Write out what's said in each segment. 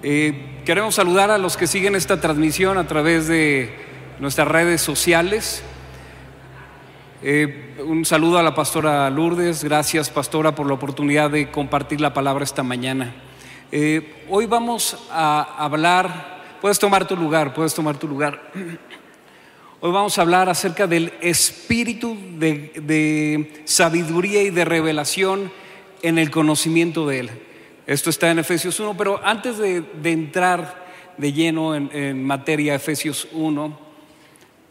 Eh, queremos saludar a los que siguen esta transmisión a través de nuestras redes sociales. Eh, un saludo a la pastora Lourdes, gracias pastora por la oportunidad de compartir la palabra esta mañana. Eh, hoy vamos a hablar, puedes tomar tu lugar, puedes tomar tu lugar. Hoy vamos a hablar acerca del espíritu de, de sabiduría y de revelación en el conocimiento de Él. Esto está en Efesios 1, pero antes de, entrar de lleno en, materia Efesios 1,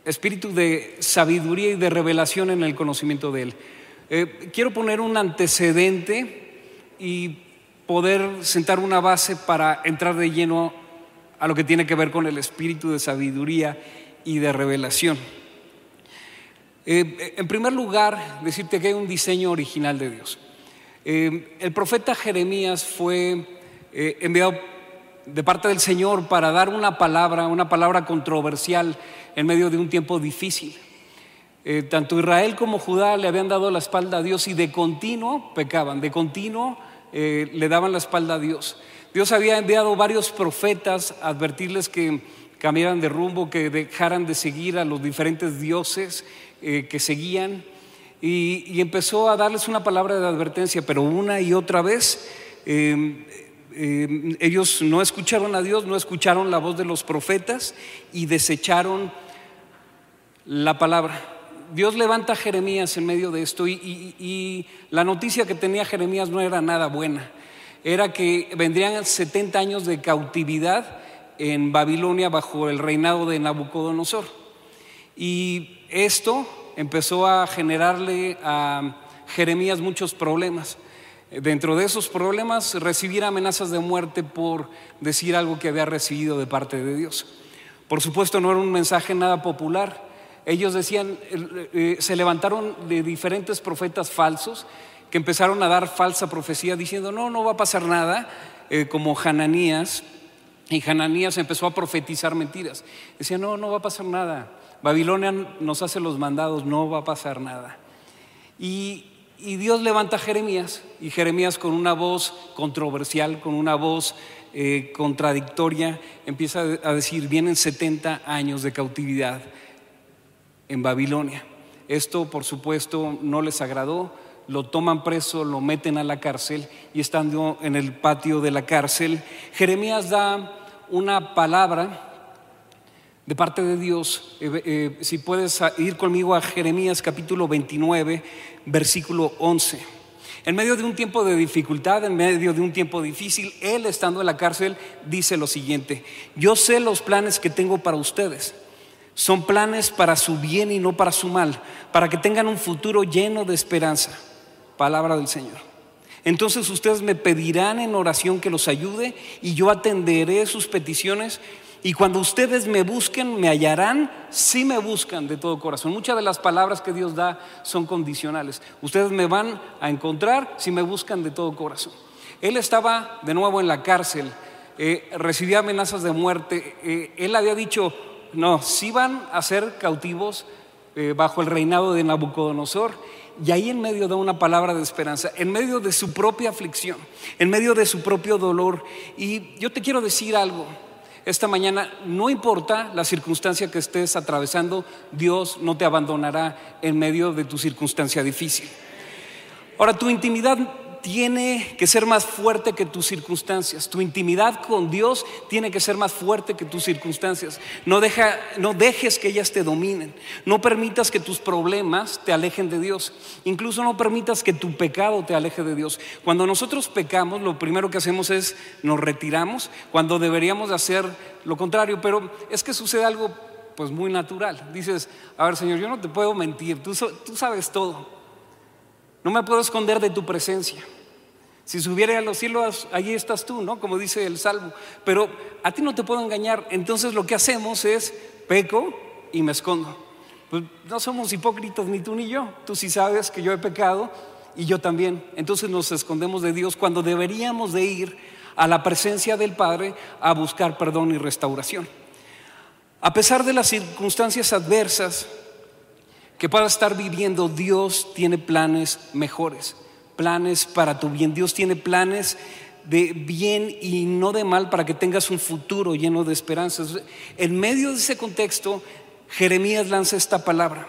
espíritu de sabiduría y de revelación en el conocimiento de Él. Eh, quiero poner un antecedente y poder sentar una base para entrar de lleno a lo que tiene que ver con el espíritu de sabiduría y de revelación. Eh, en primer lugar, decirte que hay un diseño original de Dios. Eh, el profeta Jeremías fue eh, enviado de parte del Señor para dar una palabra, una palabra controversial en medio de un tiempo difícil. Eh, tanto Israel como Judá le habían dado la espalda a Dios y de continuo pecaban, de continuo le daban la espalda a Dios. Dios había enviado varios profetas a advertirles que cambiaran de rumbo, que dejaran de seguir a los diferentes dioses que seguían y, empezó a darles una palabra de advertencia, pero una y otra vez em, em, ellos no escucharon a Dios, no escucharon la voz de los profetas y desecharon la palabra. Dios levanta a Jeremías en medio de esto y, la noticia que tenía Jeremías no era nada buena. Era que vendrían 70 años de cautividad en Babilonia bajo el reinado de Nabucodonosor. Y esto empezó a generarle a Jeremías muchos problemas. Dentro de esos problemas, recibir amenazas de muerte por decir algo que había recibido de parte de Dios. Por supuesto, no era un mensaje nada popular. Ellos decían, eh, eh, se levantaron de diferentes profetas falsos que empezaron a dar falsa profecía diciendo, no, no va a pasar nada, eh, como Hananías. Y Hananías empezó a profetizar mentiras. Decía, no, no va a pasar nada. Babilonia nos hace los mandados, no va a pasar nada. Y, Dios levanta a Jeremías, y Jeremías con una voz controversial, con una voz eh, contradictoria, empieza a decir, vienen 70 años de cautividad en Babilonia. Esto, por supuesto, no les agradó, lo toman preso, lo meten a la cárcel y estando en el patio de la cárcel, Jeremías da una palabra de parte de Dios. Eh, eh, si puedes ir conmigo a Jeremías capítulo 29, versículo 11. En medio de un tiempo de dificultad, en medio de un tiempo difícil, Él estando en la cárcel dice lo siguiente, yo sé los planes que tengo para ustedes. Son planes para su bien y no para su mal, para que tengan un futuro lleno de esperanza. Palabra del Señor. Entonces ustedes me pedirán en oración que los ayude y yo atenderé sus peticiones y cuando ustedes me busquen, me hallarán si me buscan de todo corazón. Muchas de las palabras que Dios da son condicionales. Ustedes me van a encontrar si me buscan de todo corazón. Él estaba de nuevo en la cárcel, eh, recibía amenazas de muerte. Eh, él había dicho, no, si van a ser cautivos eh, bajo el reinado de Nabucodonosor. Y ahí en medio de una palabra de esperanza, en medio de su propia aflicción, en medio de su propio dolor. Y yo te quiero decir algo, esta mañana, no importa la circunstancia que estés atravesando, Dios no te abandonará en medio de tu circunstancia difícil. Ahora, tu intimidad tiene que ser más fuerte que tus circunstancias. Tu intimidad con Dios tiene que ser más fuerte que tus circunstancias. No, dejes que ellas te dominen. No permitas que tus problemas te alejen de Dios. Incluso no permitas que tu pecado te aleje de Dios. Cuando nosotros pecamos, lo primero que hacemos es nos retiramos, cuando deberíamos hacer lo contrario. Pero es que sucede algo pues muy natural. Dices, a ver Señor, yo no te puedo mentir, tú sabes todo. No me puedo esconder de tu presencia. Si subiera a los cielos, allí estás tú, ¿no? Como dice el Salmo. Pero a ti no te puedo engañar. Entonces lo que hacemos es peco y me escondo. Pues no somos hipócritas ni tú ni yo. Tú sí sabes que yo he pecado y yo también. Entonces nos escondemos de Dios cuando deberíamos de ir a la presencia del Padre a buscar perdón y restauración. A pesar de las circunstancias adversas, que puedas estar viviendo, Dios tiene planes mejores, planes para tu bien. Dios tiene planes de bien y no de mal para que tengas un futuro lleno de esperanzas. En medio de ese contexto, Jeremías lanza esta palabra.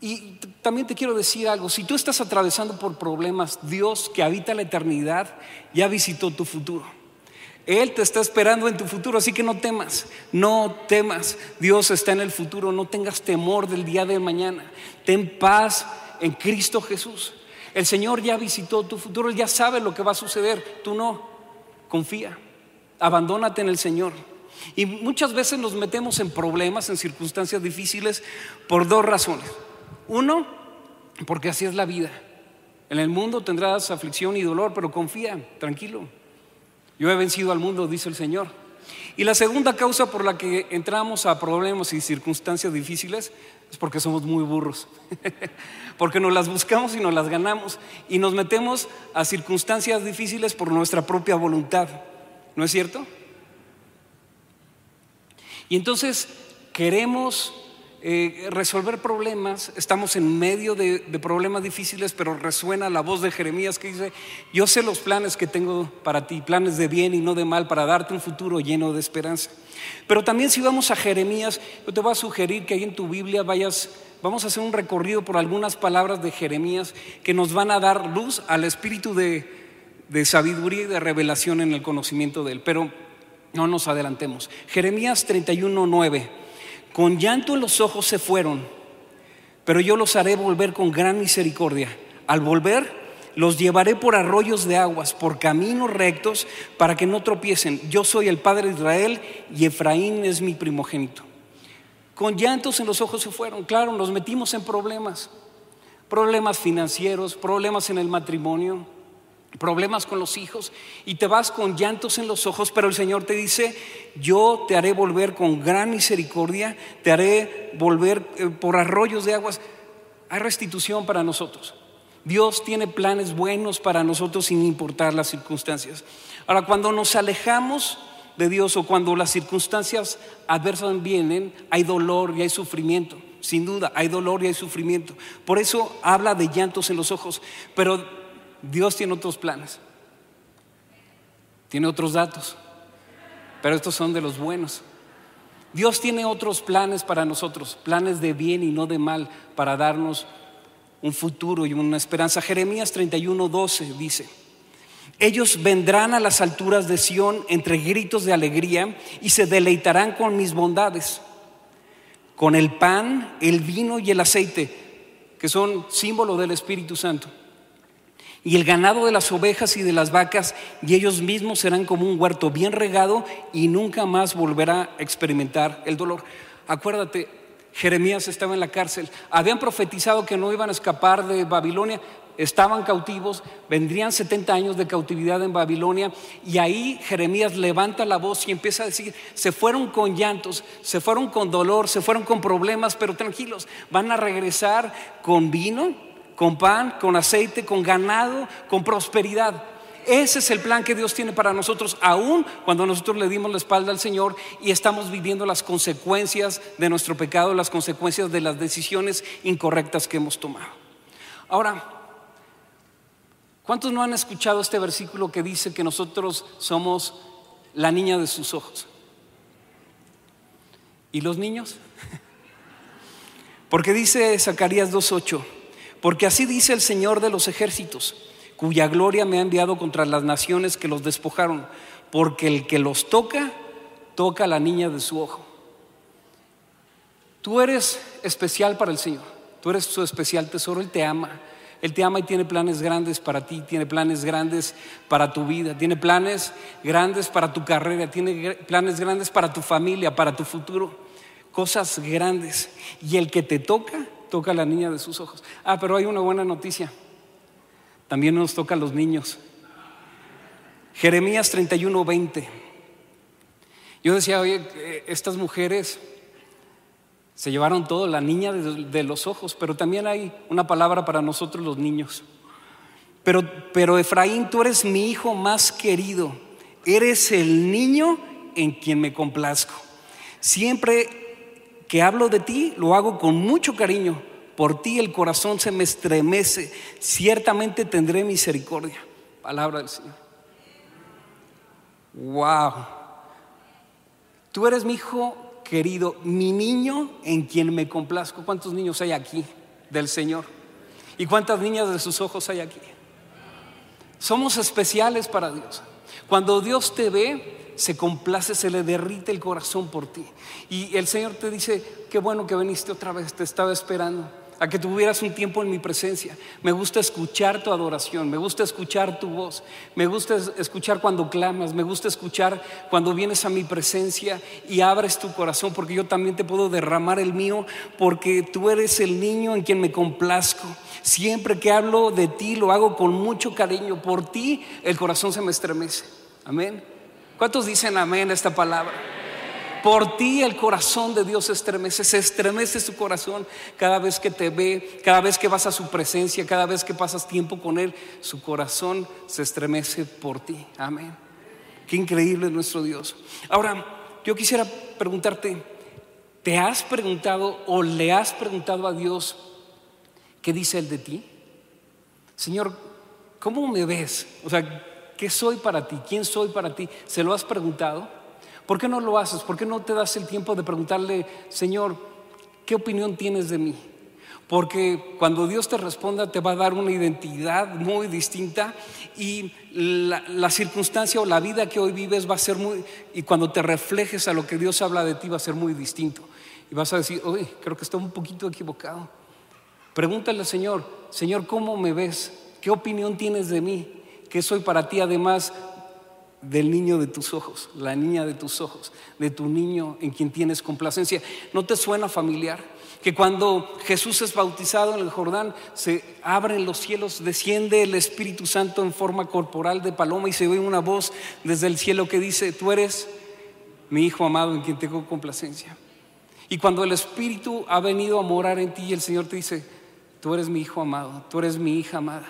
Y también te quiero decir algo, si tú estás atravesando por problemas, Dios que habita la eternidad ya visitó tu futuro. Él te está esperando en tu futuro, así que no temas, no temas. Dios está en el futuro, no tengas temor del día de mañana. Ten paz en Cristo Jesús. El Señor ya visitó tu futuro, ya sabe lo que va a suceder, tú no. Confía, abandónate en el Señor. Y muchas veces nos metemos en problemas, en circunstancias difíciles, por dos razones. Uno, porque así es la vida. En el mundo tendrás aflicción y dolor, pero confía, tranquilo. Yo he vencido al mundo, dice el Señor. Y la segunda causa por la que entramos a problemas y circunstancias difíciles es porque somos muy burros. porque nos las buscamos y nos las ganamos. Y nos metemos a circunstancias difíciles por nuestra propia voluntad. ¿No es cierto? Y entonces queremos eh, resolver problemas, estamos en medio de, problemas difíciles, pero resuena la voz de Jeremías que dice, yo sé los planes que tengo para ti, planes de bien y no de mal, para darte un futuro lleno de esperanza. Pero también si vamos a Jeremías, yo te voy a sugerir que ahí en tu Biblia vayas, vamos a hacer un recorrido por algunas palabras de Jeremías que nos van a dar luz al espíritu de, de sabiduría y de revelación en el conocimiento de él. Pero no nos adelantemos. Jeremías 31, 9. Con llanto en los ojos se fueron, pero yo los haré volver con gran misericordia. Al volver, los llevaré por arroyos de aguas, por caminos rectos, para que no tropiecen. Yo soy el Padre de Israel y Efraín es mi primogénito. Con llantos en los ojos se fueron. Claro, nos metimos en problemas, problemas financieros, problemas en el matrimonio, problemas con los hijos y te vas con llantos en los ojos, pero el Señor te dice, yo te haré volver con gran misericordia, te haré volver eh, por arroyos de aguas. Hay restitución para nosotros. Dios tiene planes buenos para nosotros sin importar las circunstancias. Ahora, cuando nos alejamos de Dios o cuando las circunstancias adversas vienen, hay dolor y hay sufrimiento. Sin duda, hay dolor y hay sufrimiento. Por eso habla de llantos en los ojos. Pero Dios tiene otros planes, tiene otros datos, pero estos son de los buenos. Dios tiene otros planes para nosotros, planes de bien y no de mal, para darnos un futuro y una esperanza. Jeremías 31, 12 dice, ellos vendrán a las alturas de Sión entre gritos de alegría y se deleitarán con mis bondades, con el pan, el vino y el aceite, que son símbolo del Espíritu Santo y el ganado de las ovejas y de las vacas, y ellos mismos serán como un huerto bien regado y nunca más volverá a experimentar el dolor. Acuérdate, Jeremías estaba en la cárcel, habían profetizado que no iban a escapar de Babilonia, estaban cautivos, vendrían 70 años de cautividad en Babilonia. Y ahí Jeremías levanta la voz y empieza a decir, se fueron con llantos, se fueron con dolor, se fueron con problemas, pero tranquilos, van a regresar con vino, con pan, con aceite, con ganado, con prosperidad. Ese es el plan que Dios tiene para nosotros, aún cuando nosotros le dimos la espalda al Señor y estamos viviendo las consecuencias de nuestro pecado, las consecuencias de las decisiones incorrectas que hemos tomado. Ahora, ¿cuántos no han escuchado este versículo que dice que nosotros somos la niña de sus ojos? ¿Y los niños? Porque dice Zacarías 2.8 porque así dice el Señor de los ejércitos, cuya gloria me ha enviado contra las naciones que los despojaron, porque el que los toca, toca a la niña de su ojo. Tú eres especial para el Señor, tú eres su especial tesoro, Él te ama. Él te ama y tiene planes grandes para ti, tiene planes grandes para tu vida, tiene planes grandes para tu carrera, tiene planes grandes para tu familia, para tu futuro, cosas grandes. Y el que te toca, toca a la niña de sus ojos. Ah, pero hay una buena noticia. También nos toca a los niños. Jeremías 31, 20. Yo decía, oye, eh, estas mujeres se llevaron todo, la niña de, los ojos, pero también hay una palabra para nosotros los niños. Pero, pero Efraín, tú eres mi hijo más querido, eres el niño en quien me complazco. Siempre que hablo de ti, lo hago con mucho cariño. Por ti el corazón se me estremece. Ciertamente tendré misericordia. Palabra del Señor. Wow. Tú eres mi hijo querido, mi niño en quien me complazco. ¿Cuántos niños hay aquí del Señor? ¿Y cuántas niñas de sus ojos hay aquí? Somos especiales para Dios. Cuando Dios te ve, se complace, se le derrite el corazón por ti. Y el Señor te dice, qué bueno que viniste otra vez, te estaba esperando a que tuvieras un tiempo en mi presencia. Me gusta escuchar tu adoración, me gusta escuchar tu voz, me gusta escuchar cuando clamas, me gusta escuchar cuando vienes a mi presencia y abres tu corazón, porque yo también te puedo derramar el mío, porque tú eres el niño en quien me complazco. Siempre que hablo de ti lo hago con mucho cariño. Por ti el corazón se me estremece. Amén. ¿Cuántos dicen amén a esta palabra? Por ti el corazón de Dios se estremece, se estremece su corazón cada vez que te ve, cada vez que vas a su presencia, cada vez que pasas tiempo con Él, su corazón se estremece por ti. Amén. Qué increíble es nuestro Dios. Ahora, yo quisiera preguntarte, ¿te has preguntado o le has preguntado a Dios qué dice Él de ti? Señor, ¿cómo me ves? O sea, ¿qué soy para ti? ¿Quién soy para ti? ¿Se lo has preguntado? ¿Por qué no lo haces? ¿Por qué no te das el tiempo de preguntarle, Señor, ¿qué opinión tienes de mí? Porque cuando Dios te responda te va a dar una identidad muy distinta y la, circunstancia o la vida que hoy vives va a ser muy, y cuando te reflejes a lo que Dios habla de ti va a ser muy distinto. Y vas a decir, oye, creo que estoy un poquito equivocado. Pregúntale al Señor, Señor, ¿cómo me ves? ¿Qué opinión tienes de mí? ¿Qué soy para ti además del niño de tus ojos, la niña de tus ojos, de tu niño en quien tienes complacencia. ¿No te suena familiar? Que cuando Jesús es bautizado en el Jordán, se abren los cielos, desciende el Espíritu Santo en forma corporal de paloma y se ve una voz desde el cielo que dice, tú eres mi Hijo amado en quien tengo complacencia. Y cuando el Espíritu ha venido a morar en ti, el Señor te dice, tú eres mi Hijo amado, tú eres mi hija amada.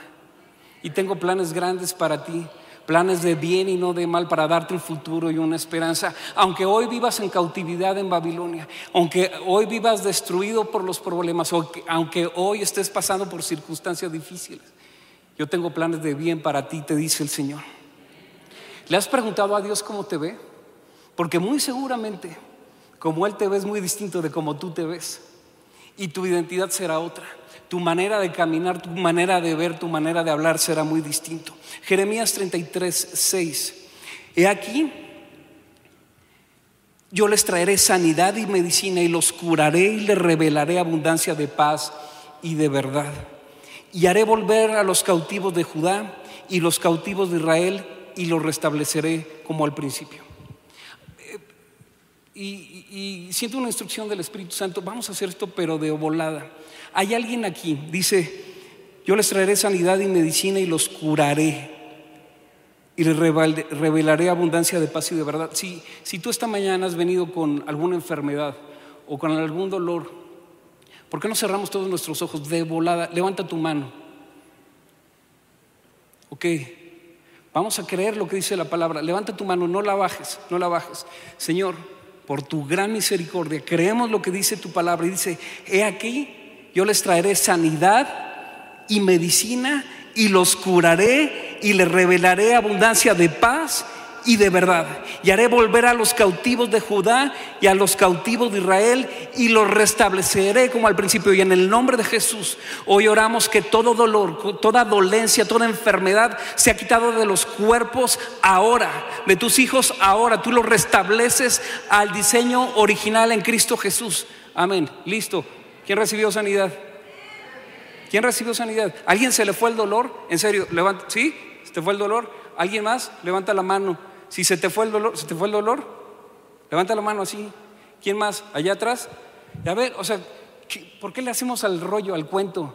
Y tengo planes grandes para ti planes de bien y no de mal para darte un futuro y una esperanza. Aunque hoy vivas en cautividad en Babilonia, aunque hoy vivas destruido por los problemas, aunque hoy estés pasando por circunstancias difíciles, yo tengo planes de bien para ti, te dice el Señor. ¿Le has preguntado a Dios cómo te ve? Porque muy seguramente, como Él te ve es muy distinto de cómo tú te ves. Y tu identidad será otra tu manera de caminar, tu manera de ver, tu manera de hablar será muy distinto. Jeremías 33, 6. He aquí, yo les traeré sanidad y medicina y los curaré y les revelaré abundancia de paz y de verdad. Y haré volver a los cautivos de Judá y los cautivos de Israel y los restableceré como al principio. Eh, y, y siento una instrucción del Espíritu Santo, vamos a hacer esto pero de volada. Hay alguien aquí, dice, yo les traeré sanidad y medicina y los curaré y les revelaré abundancia de paz y de verdad. Si, si tú esta mañana has venido con alguna enfermedad o con algún dolor, ¿por qué no cerramos todos nuestros ojos de volada? Levanta tu mano. Ok, vamos a creer lo que dice la palabra. Levanta tu mano, no la bajes, no la bajes. Señor, por tu gran misericordia, creemos lo que dice tu palabra y dice, he aquí yo les traeré sanidad y medicina y los curaré y les revelaré abundancia de paz y de verdad. Y haré volver a los cautivos de Judá y a los cautivos de Israel y los restableceré como al principio. Y en el nombre de Jesús, hoy oramos que todo dolor, toda dolencia, toda enfermedad se ha quitado de los cuerpos ahora, de tus hijos ahora. Tú los restableces al diseño original en Cristo Jesús. Amén. Listo. ¿Quién recibió sanidad? ¿Quién recibió sanidad? ¿Alguien se le fue el dolor? En serio, levanta. ¿Sí? ¿Se te fue el dolor? ¿Alguien más? Levanta la mano. Si se te fue el dolor, ¿se te fue el dolor? Levanta la mano así. ¿Quién más? Allá atrás. A ver, o sea, ¿por qué le hacemos al rollo, al cuento?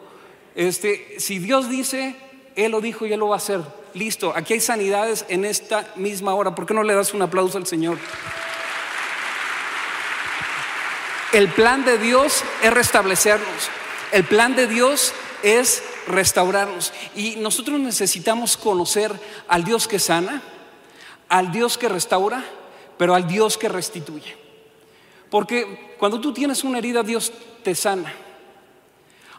Este, si Dios dice, Él lo dijo y Él lo va a hacer. Listo, aquí hay sanidades en esta misma hora. ¿Por qué no le das un aplauso al Señor? El plan de Dios es restablecernos. El plan de Dios es restaurarnos. Y nosotros necesitamos conocer al Dios que sana, al Dios que restaura, pero al Dios que restituye. Porque cuando tú tienes una herida, Dios te sana.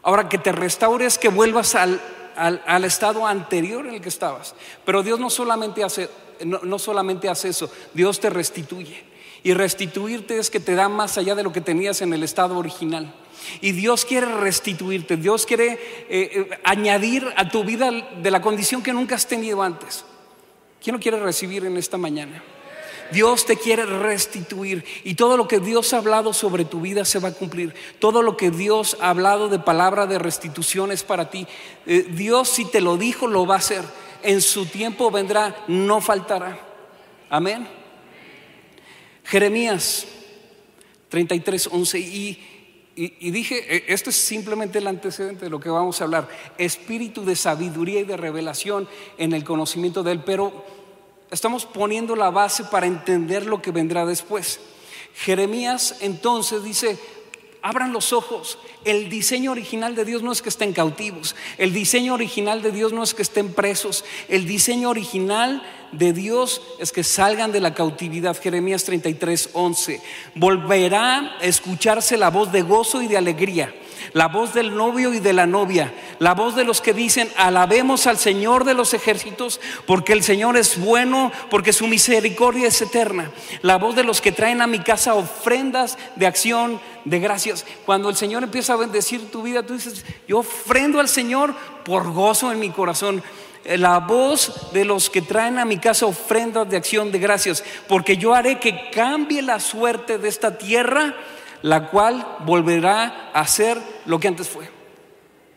Ahora que te restaures, que vuelvas al, al, estado anterior en el que estabas. Pero Dios no solamente hace, no solamente hace eso, Dios te restituye. Y restituirte es que te da más allá de lo que tenías en el estado original. Y Dios quiere restituirte, Dios quiere eh, eh, añadir a tu vida de la condición que nunca has tenido antes. ¿Quién lo quiere recibir en esta mañana? Dios te quiere restituir y todo lo que Dios ha hablado sobre tu vida se va a cumplir. Todo lo que Dios ha hablado de palabra de restitución es para ti. Eh, Dios si te lo dijo lo va a hacer. En su tiempo vendrá, no faltará. Amén. Jeremías 33, 11 y y, dije, e, esto es simplemente el antecedente de lo que vamos a hablar, espíritu de sabiduría y de revelación en el conocimiento de Él, pero estamos poniendo la base para entender lo que vendrá después. Jeremías entonces dice, abran los ojos. El diseño original de Dios no es que estén cautivos. El diseño original de Dios no es que estén presos. El diseño original de Dios es que salgan de la cautividad. Jeremías 33, 11. Volverá a escucharse la voz de gozo y de alegría la voz del novio y de la novia, la voz de los que dicen, alabemos al Señor de los ejércitos, porque el Señor es bueno, porque su misericordia es eterna, la voz de los que traen a mi casa ofrendas de acción, de gracias. Cuando el Señor empieza a bendecir tu vida, tú dices, yo ofrendo al Señor por gozo en mi corazón la voz de los que traen a mi casa ofrendas de acción de gracias, porque yo haré que cambie la suerte de esta tierra la cual volverá a ser lo que antes fue.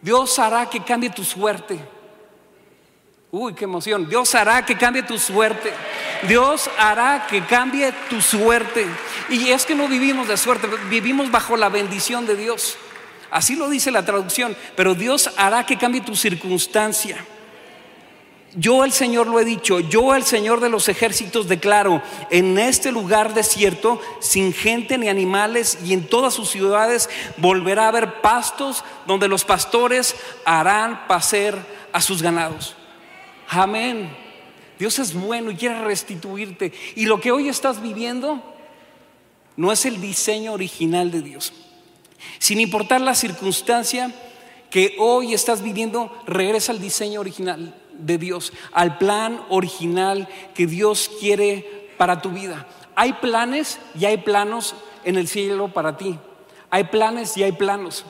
Dios hará que cambie tu suerte. Uy, qué emoción. Dios hará que cambie tu suerte. Dios hará que cambie tu suerte. Y es que no vivimos de suerte, vivimos bajo la bendición de Dios. Así lo dice la traducción. Pero Dios hará que cambie tu circunstancia. Yo el Señor lo he dicho, yo el Señor de los ejércitos declaro, en este lugar desierto, sin gente ni animales, y en todas sus ciudades volverá a haber pastos donde los pastores harán pacer a sus ganados. Amén. Dios es bueno y quiere restituirte. Y lo que hoy estás viviendo no es el diseño original de Dios. Sin importar la circunstancia que hoy estás viviendo, regresa al diseño original de Dios, al plan original que Dios quiere para tu vida. Hay planes y hay planos en el cielo para ti. Hay planes y hay planos.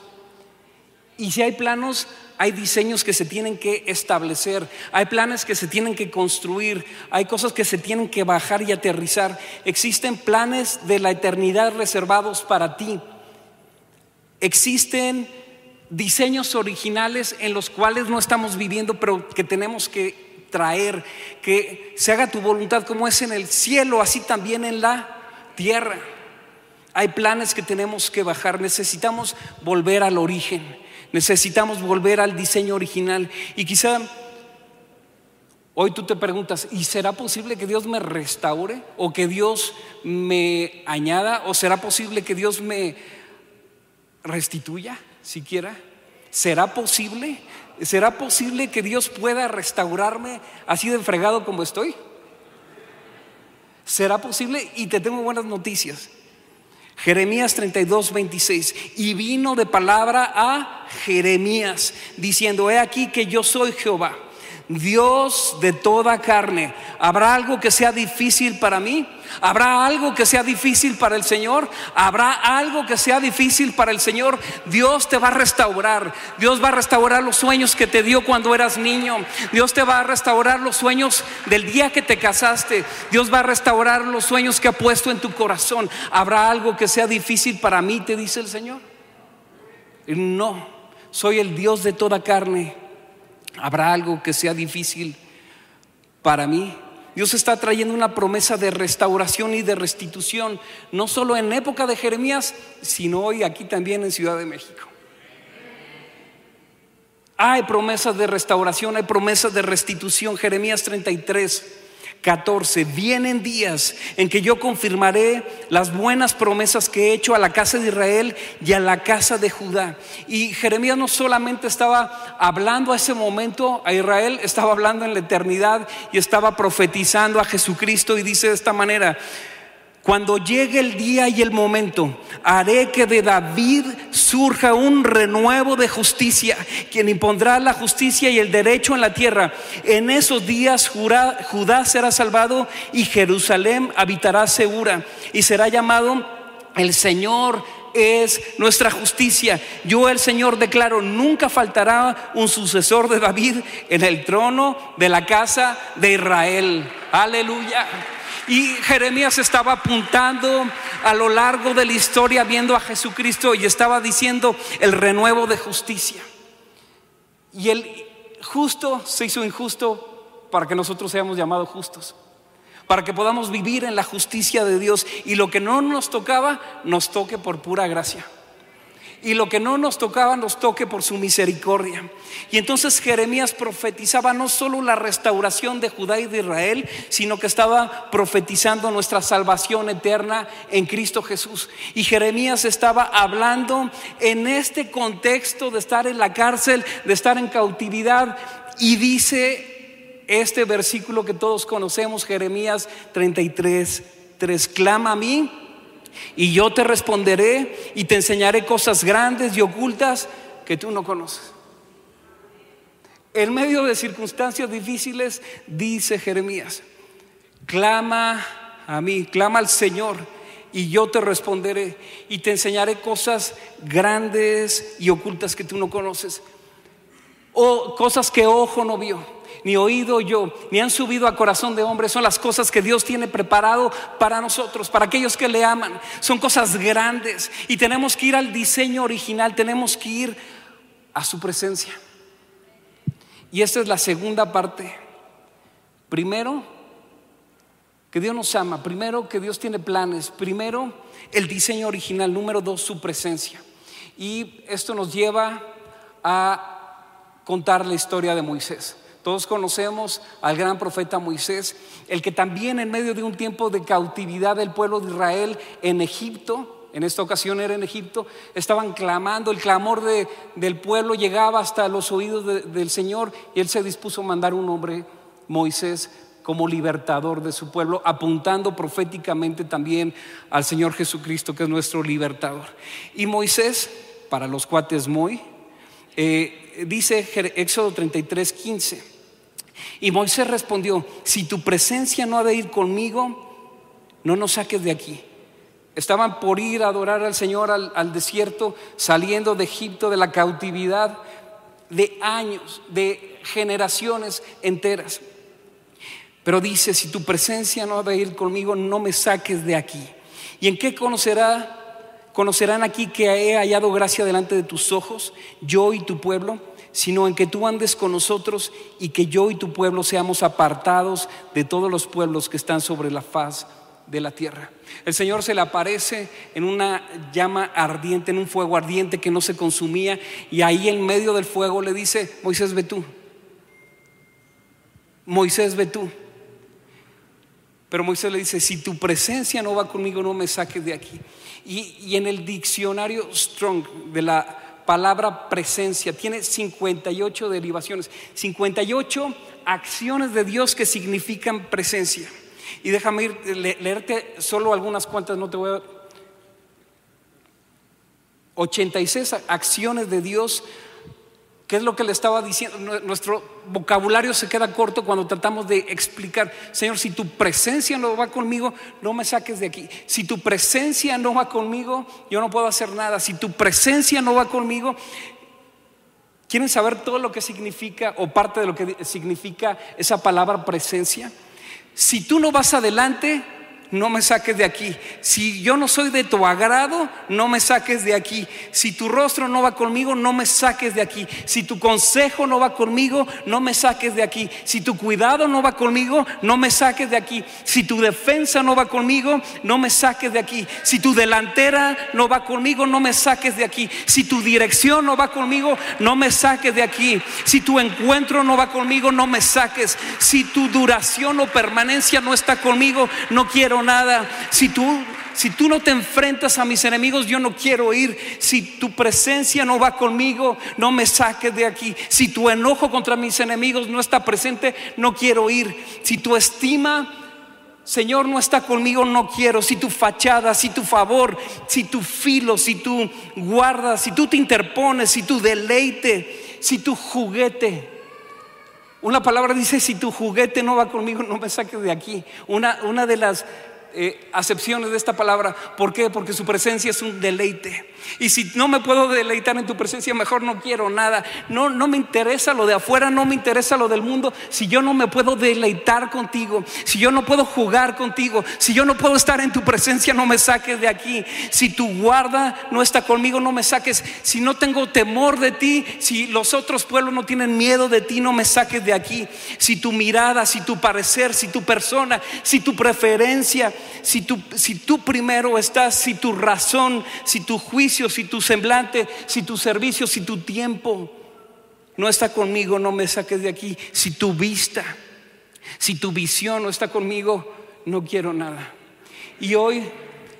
Y si hay planos, hay diseños que se tienen que establecer, hay planes que se tienen que construir, hay cosas que se tienen que bajar y aterrizar. Existen planes de la eternidad reservados para ti. Existen diseños originales en los cuales no estamos viviendo, pero que tenemos que traer, que se haga tu voluntad como es en el cielo, así también en la tierra. Hay planes que tenemos que bajar, necesitamos volver al origen, necesitamos volver al diseño original. Y quizá hoy tú te preguntas, ¿y será posible que Dios me restaure o que Dios me añada o será posible que Dios me restituya? Siquiera? ¿Será posible? ¿Será posible que Dios pueda restaurarme así de fregado como estoy? ¿Será posible? Y te tengo buenas noticias. Jeremías 32, 26. Y vino de palabra a Jeremías, diciendo, he aquí que yo soy Jehová, Dios de toda carne. ¿Habrá algo que sea difícil para mí? ¿Habrá algo que sea difícil para el Señor? ¿Habrá algo que sea difícil para el Señor? Dios te va a restaurar. Dios va a restaurar los sueños que te dio cuando eras niño. Dios te va a restaurar los sueños del día que te casaste. Dios va a restaurar los sueños que ha puesto en tu corazón. ¿Habrá algo que sea difícil para mí? Te dice el Señor. No, soy el Dios de toda carne. ¿Habrá algo que sea difícil para mí? Dios está trayendo una promesa de restauración y de restitución, no solo en época de Jeremías, sino hoy aquí también en Ciudad de México. Hay promesas de restauración, hay promesas de restitución. Jeremías 33 14. Vienen días en que yo confirmaré las buenas promesas que he hecho a la casa de Israel y a la casa de Judá. Y Jeremías no solamente estaba hablando a ese momento a Israel, estaba hablando en la eternidad y estaba profetizando a Jesucristo y dice de esta manera, Cuando llegue el día y el momento, haré que de David surja un renuevo de justicia, quien impondrá la justicia y el derecho en la tierra. En esos días Judá será salvado y Jerusalén habitará segura y será llamado el Señor es nuestra justicia. Yo el Señor declaro, nunca faltará un sucesor de David en el trono de la casa de Israel. Aleluya. Y Jeremías estaba apuntando a lo largo de la historia viendo a Jesucristo y estaba diciendo el renuevo de justicia. Y el justo se hizo injusto para que nosotros seamos llamados justos, para que podamos vivir en la justicia de Dios y lo que no nos tocaba nos toque por pura gracia y lo que no nos tocaba nos toque por su misericordia. Y entonces Jeremías profetizaba no solo la restauración de Judá y de Israel, sino que estaba profetizando nuestra salvación eterna en Cristo Jesús. Y Jeremías estaba hablando en este contexto de estar en la cárcel, de estar en cautividad, y dice este versículo que todos conocemos, Jeremías 33, 3, clama a mí y yo te responderé y te enseñaré cosas grandes y ocultas que tú no conoces. En medio de circunstancias difíciles, dice Jeremías, clama a mí, clama al Señor y yo te responderé y te enseñaré cosas grandes y ocultas que tú no conoces. O cosas que ojo no vio ni oído yo, ni han subido a corazón de hombre. Son las cosas que Dios tiene preparado para nosotros, para aquellos que le aman. Son cosas grandes y tenemos que ir al diseño original, tenemos que ir a su presencia. Y esta es la segunda parte. Primero, que Dios nos ama. Primero, que Dios tiene planes. Primero, el diseño original. Número dos, su presencia. Y esto nos lleva a contar la historia de Moisés. Todos conocemos al gran profeta Moisés, el que también en medio de un tiempo de cautividad del pueblo de Israel en Egipto, en esta ocasión era en Egipto, estaban clamando, el clamor del pueblo llegaba hasta los oídos del Señor y él se dispuso a mandar un hombre, Moisés, como libertador de su pueblo, apuntando proféticamente también al Señor Jesucristo, que es nuestro libertador. Y Moisés, para los cuates muy, eh, dice Éxodo 33, 15. Y Moisés respondió, si tu presencia no ha de ir conmigo, no nos saques de aquí. Estaban por ir a adorar al Señor al, desierto, saliendo de Egipto, de la cautividad, de años, de generaciones enteras. Pero dice, si tu presencia no ha de ir conmigo, no me saques de aquí. ¿Y en qué conocerá? Conocerán aquí que he hallado gracia delante de tus ojos, yo y tu pueblo sino en que tú andes con nosotros y que yo y tu pueblo seamos apartados de todos los pueblos que están sobre la faz de la tierra. El Señor se le aparece en una llama ardiente, en un fuego ardiente que no se consumía, y ahí en medio del fuego le dice, Moisés, ve tú. Moisés, ve tú. Pero Moisés le dice, si tu presencia no va conmigo, no me saques de aquí. Y, y en el diccionario Strong de la palabra presencia. Tiene 58 derivaciones, 58 acciones de Dios que significan presencia. Y déjame ir, leerte solo algunas cuantas, no te voy a... 86 acciones de Dios ¿Qué es lo que le estaba diciendo? Nuestro vocabulario se queda corto cuando tratamos de explicar, Señor, si tu presencia no va conmigo, no me saques de aquí. Si tu presencia no va conmigo, yo no puedo hacer nada. Si tu presencia no va conmigo, ¿quieren saber todo lo que significa o parte de lo que significa esa palabra presencia? Si tú no vas adelante, no me saques de aquí. Si yo no soy de tu agrado, no me saques de aquí. Si tu rostro no va conmigo, no me saques de aquí. Si tu consejo no va conmigo, no me saques de aquí. Si tu cuidado no va conmigo, no me saques de aquí. Si tu defensa no va conmigo, no me saques de aquí. Si tu delantera no va conmigo, no me saques de aquí. Si tu dirección no va conmigo, no me saques de aquí. Si tu encuentro no va conmigo, no me saques. Si tu duración o permanencia no está conmigo, no quiero nada. Si tú, si tú no te enfrentas a mis enemigos, yo no quiero ir. Si tu presencia no va conmigo, no me saques de aquí. Si tu enojo contra mis enemigos no está presente, no quiero ir. Si tu estima Señor no está conmigo, no quiero. Si tu fachada, si tu favor, si tu filo, si tu guarda, si tú te interpones, si tu deleite, si tu juguete. Una palabra dice, si tu juguete no va conmigo, no me saques de aquí. Una, una de las eh, acepciones de esta palabra. ¿Por qué? Porque su presencia es un deleite. Y si no me puedo deleitar en tu presencia, mejor no quiero nada. No, no me interesa lo de afuera, no me interesa lo del mundo. Si yo no me puedo deleitar contigo, si yo no puedo jugar contigo, si yo no puedo estar en tu presencia, no me saques de aquí. Si tu guarda no está conmigo, no me saques. Si no tengo temor de ti, si los otros pueblos no tienen miedo de ti, no me saques de aquí. Si tu mirada, si tu parecer, si tu persona, si tu preferencia, si tú, si tú primero estás, si tu razón, si tu juicio, si tu semblante, si tu servicio, si tu tiempo no está conmigo, no me saques de aquí. Si tu vista, si tu visión no está conmigo, no quiero nada. Y hoy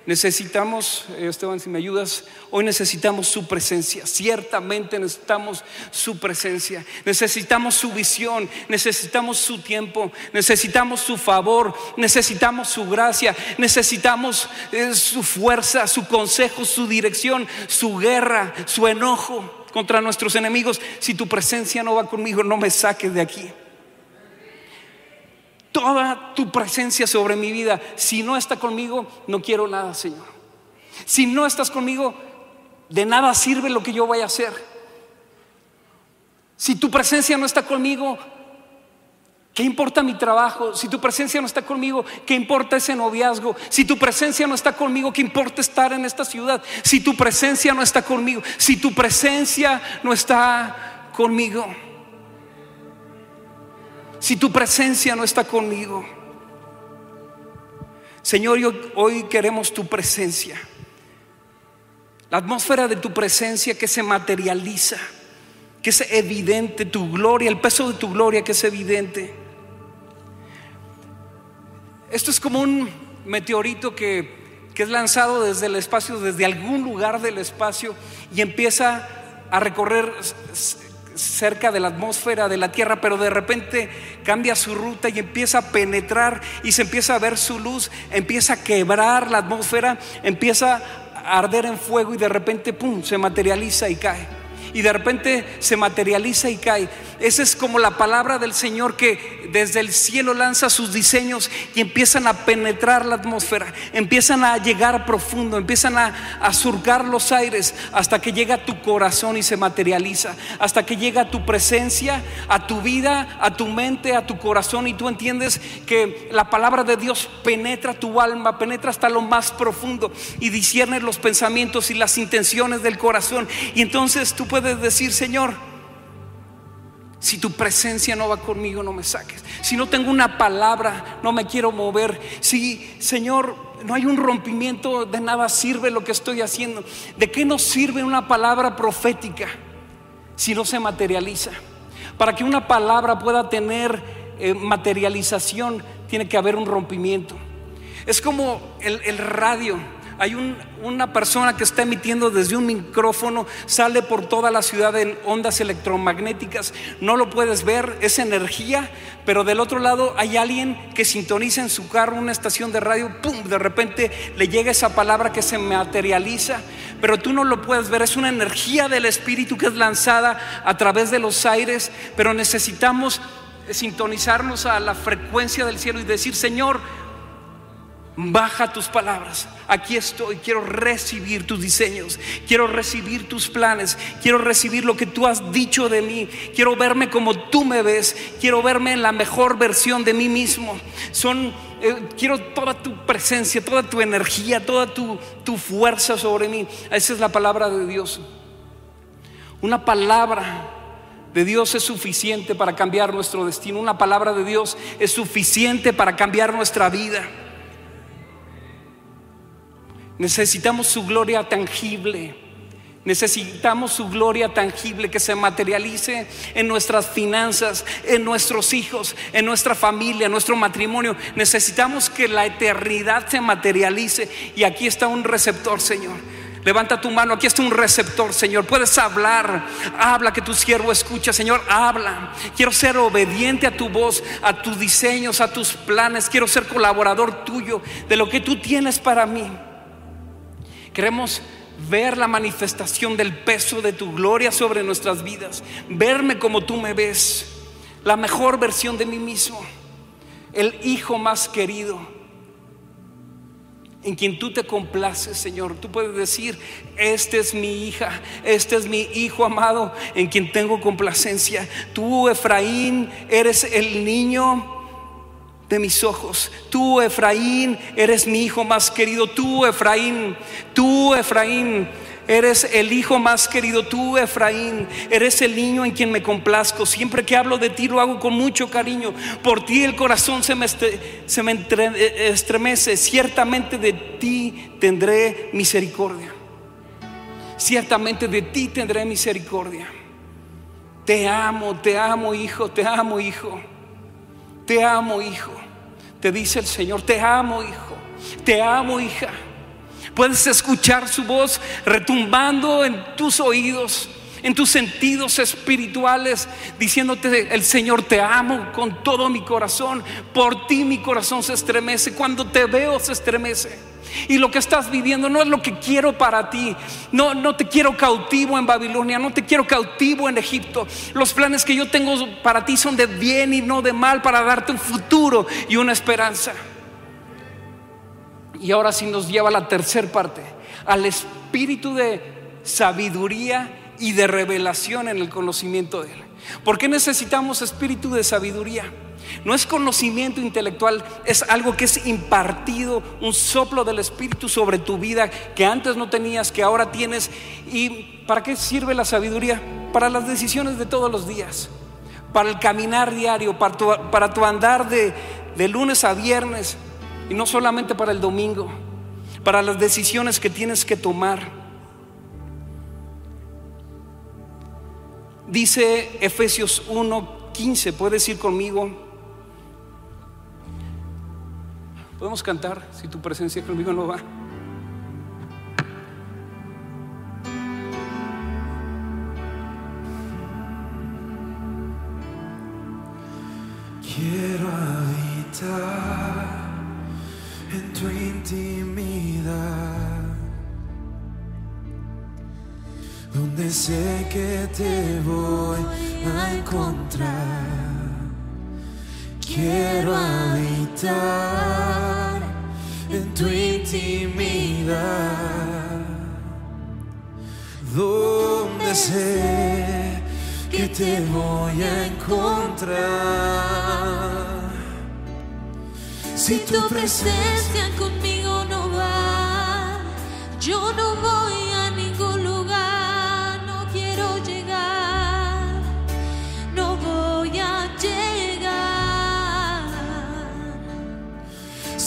Necesitamos, eh, Esteban, si me ayudas, hoy necesitamos su presencia, ciertamente necesitamos su presencia, necesitamos su visión, necesitamos su tiempo, necesitamos su favor, necesitamos su gracia, necesitamos eh, su fuerza, su consejo, su dirección, su guerra, su enojo contra nuestros enemigos. Si tu presencia no va conmigo, no me saques de aquí toda tu presencia sobre mi vida. Si no está conmigo, no quiero nada, Señor. Si no estás conmigo, de nada sirve lo que yo vaya a hacer. Si tu presencia no está conmigo, ¿qué importa mi trabajo? Si tu presencia no está conmigo, ¿qué importa ese noviazgo? Si tu presencia no está conmigo, ¿qué importa estar en esta ciudad? Si tu presencia no está conmigo, si tu presencia no está conmigo si tu presencia no está conmigo. Señor, hoy queremos tu presencia. La atmósfera de tu presencia que se materializa, que es evidente tu gloria, el peso de tu gloria que es evidente. Esto es como un meteorito que, que es lanzado desde el espacio, desde algún lugar del espacio y empieza a recorrer cerca de la atmósfera de la Tierra, pero de repente cambia su ruta y empieza a penetrar y se empieza a ver su luz, empieza a quebrar la atmósfera, empieza a arder en fuego y de repente, ¡pum!, se materializa y cae y de repente se materializa y cae. Esa es como la palabra del Señor que desde el cielo lanza sus diseños y empiezan a penetrar la atmósfera, empiezan a llegar profundo, empiezan a, a los aires hasta que llega a tu corazón y se materializa, hasta que llega a tu presencia, a tu vida, a tu mente, a tu corazón y tú entiendes que la palabra de Dios penetra tu alma, penetra hasta lo más profundo y discierne los pensamientos y las intenciones del corazón y entonces tú puedes decir, Señor, si tu presencia no va conmigo, no me saques. Si no tengo una palabra, no me quiero mover. Si, Señor, no hay un rompimiento, de nada sirve lo que estoy haciendo. ¿De qué nos sirve una palabra profética si no se materializa? Para que una palabra pueda tener eh, materialización, tiene que haber un rompimiento. Es como el, el radio hay una persona que está emitiendo desde un micrófono, sale por toda la ciudad en ondas electromagnéticas, no lo puedes ver, es energía, pero del otro lado hay alguien que sintoniza en su carro una estación de radio, ¡pum! De repente le llega esa palabra que se materializa, pero tú no lo puedes ver, es una energía del Espíritu que es lanzada a través de los aires, pero necesitamos sintonizarnos a la frecuencia del cielo y decir, Señor, Baja tus palabras. Aquí estoy. Quiero recibir tus diseños. Quiero recibir tus planes. Quiero recibir lo que tú has dicho de mí. Quiero verme como tú me ves. Quiero verme en la mejor versión de mí mismo. Son, eh, quiero toda tu presencia, toda tu energía, toda tu, tu fuerza sobre mí. Esa es la palabra de Dios. Una palabra de Dios es suficiente para cambiar nuestro destino. Una palabra de Dios es suficiente para cambiar nuestra vida. Necesitamos su gloria tangible. Necesitamos su gloria tangible que se materialice en nuestras finanzas, en nuestros hijos, en nuestra familia, en nuestro matrimonio. Necesitamos que la eternidad se materialice. Y aquí está un receptor, Señor. Levanta tu mano, aquí está un receptor, Señor. Puedes hablar, habla que tu siervo escucha, Señor, habla. Quiero ser obediente a tu voz, a tus diseños, a tus planes. Quiero ser colaborador tuyo de lo que tú tienes para mí. Queremos ver la manifestación del peso de tu gloria sobre nuestras vidas, verme como tú me ves, la mejor versión de mí mismo, el hijo más querido en quien tú te complaces, Señor. Tú puedes decir, esta es mi hija, este es mi hijo amado, en quien tengo complacencia. Tú, Efraín, eres el niño de mis ojos. Tú, Efraín, eres mi hijo más querido. Tú, Efraín, tú, Efraín Eres el hijo más querido, tú Efraín, eres el niño en quien me complazco. Siempre que hablo de ti lo hago con mucho cariño. Por ti el corazón se me, se me eh, estremece. Ciertamente de ti tendré misericordia. Ciertamente de ti tendré misericordia. Te amo, te amo hijo, te amo hijo. Te amo hijo. Te dice el Señor, te amo hijo. Te amo hija. Puedes escuchar su voz retumbando en tus oídos, en tus sentidos espirituales, diciéndote, el Señor te amo con todo mi corazón, por ti mi corazón se estremece, cuando te veo se estremece. Y lo que estás viviendo no es lo que quiero para ti. No, no te quiero cautivo en Babilonia, no te quiero cautivo en Egipto. Los planes que yo tengo para ti son de bien y no de mal, para darte un futuro y una esperanza. Y ahora sí nos lleva a la tercera parte, al espíritu de sabiduría y de revelación en el conocimiento de Él. ¿Por qué necesitamos espíritu de sabiduría? No es conocimiento intelectual, es algo que es impartido, un soplo del Espíritu sobre tu vida que antes no tenías, que ahora tienes. ¿Y para qué sirve la sabiduría? Para las decisiones de todos los días, para el caminar diario, para tu, andar de, de lunes a viernes, y no solamente para el domingo, para las decisiones que tienes que tomar. Dice Efesios 1:15, puedes ir conmigo. Podemos cantar si tu presencia conmigo no va. Quiero habitar en tu intimidad, donde sé que te voy a encontrar. Quiero habitar en tu intimidad, donde sé que te voy a encontrar. Si tu presencia conmigo no va, yo no voy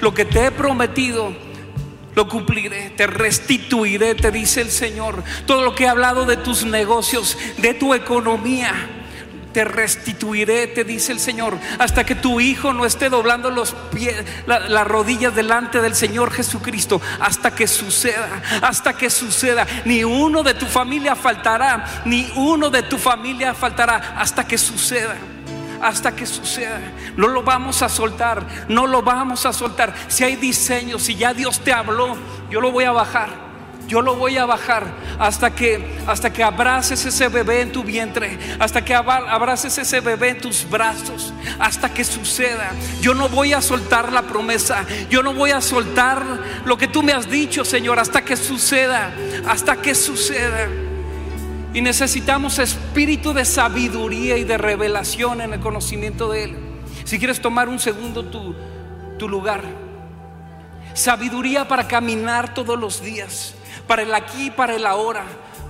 lo que te he prometido. Lo cumpliré, te restituiré, te dice el Señor. Todo lo que he hablado de tus negocios, de tu economía, te restituiré, te dice el Señor, hasta que tu hijo no esté doblando los pies, la- las rodillas delante del Señor Jesucristo, hasta que suceda, hasta que suceda. Ni uno de tu familia faltará, ni uno de tu familia faltará, hasta que suceda. Hasta que suceda, no lo vamos a soltar, no lo vamos a soltar. Si hay diseño, si ya Dios te habló, yo lo voy a bajar. Yo lo voy a bajar hasta que hasta que abraces ese bebé en tu vientre, hasta que abra- abraces ese bebé en tus brazos, hasta que suceda. Yo no voy a soltar la promesa, yo no voy a soltar lo que tú me has dicho, Señor, hasta que suceda, hasta que suceda. Y necesitamos espíritu de sabiduría y de revelación en el conocimiento de Él. Si quieres tomar un segundo tu, lugar, sabiduría para caminar todos los días, para el aquí y para el ahora,